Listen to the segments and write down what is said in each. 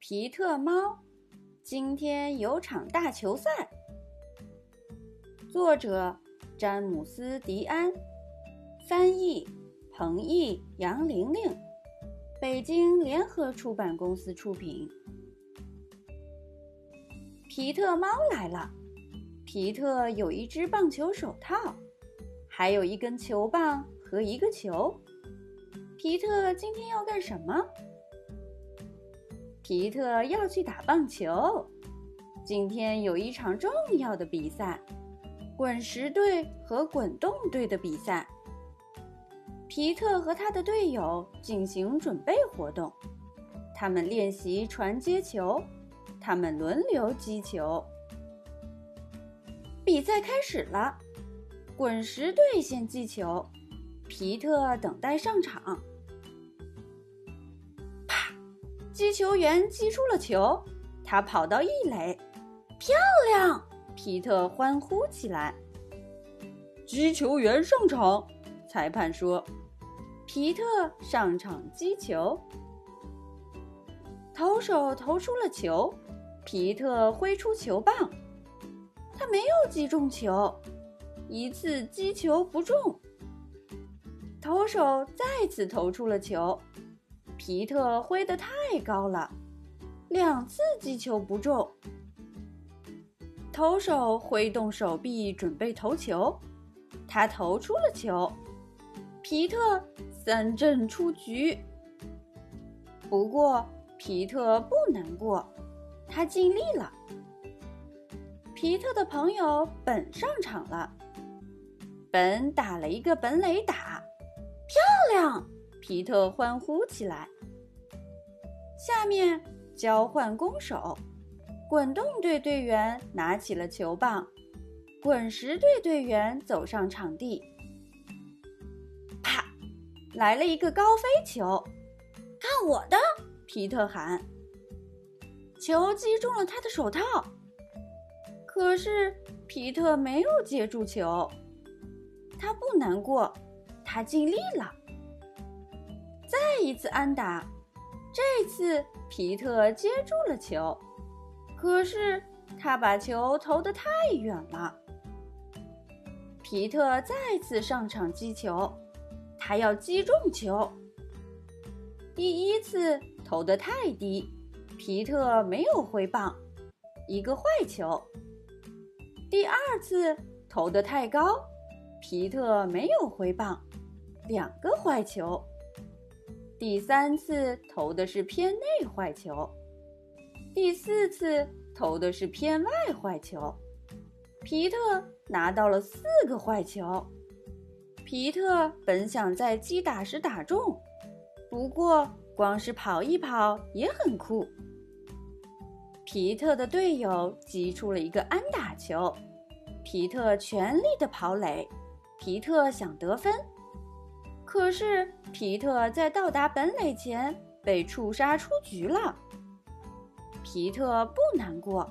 皮特猫，今天有场大球赛。作者：詹姆斯·迪安，翻译：彭毅、杨玲玲，北京联合出版公司出品。皮特猫来了。皮特有一只棒球手套，还有一根球棒和一个球。皮特今天要干什么？皮特要去打棒球，今天有一场重要的比赛——滚石队和滚动队的比赛。皮特和他的队友进行准备活动，他们练习传接球，他们轮流击球。比赛开始了，滚石队先击球，皮特等待上场。击球员击出了球，他跑到一垒，漂亮！皮特欢呼起来。击球员上场，裁判说：“皮特上场击球。”投手投出了球，皮特挥出球棒，他没有击中球，一次击球不中。投手再次投出了球。皮特挥得太高了，两次击球不中。投手挥动手臂准备投球，他投出了球，皮特三振出局。不过皮特不难过，他尽力了。皮特的朋友本上场了，本打了一个本垒打，漂亮！皮特欢呼起来。下面交换攻守，滚动队队员拿起了球棒，滚石队队员走上场地。啪，来了一个高飞球，看我的！皮特喊。球击中了他的手套，可是皮特没有接住球。他不难过，他尽力了。再一次安打。这次皮特接住了球，可是他把球投得太远了。皮特再次上场击球，他要击中球。第一次投得太低，皮特没有挥棒，一个坏球。第二次投得太高，皮特没有挥棒，两个坏球。第三次投的是偏内坏球，第四次投的是偏外坏球，皮特拿到了四个坏球。皮特本想在击打时打中，不过光是跑一跑也很酷。皮特的队友击出了一个安打球，皮特全力的跑垒，皮特想得分。可是皮特在到达本垒前被触杀出局了。皮特不难过，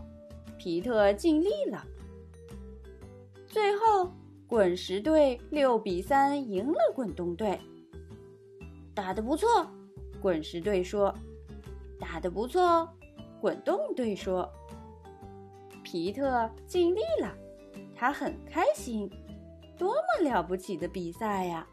皮特尽力了。最后，滚石队六比三赢了滚动队。打得不错，滚石队说。打得不错，滚动队说。皮特尽力了，他很开心。多么了不起的比赛呀！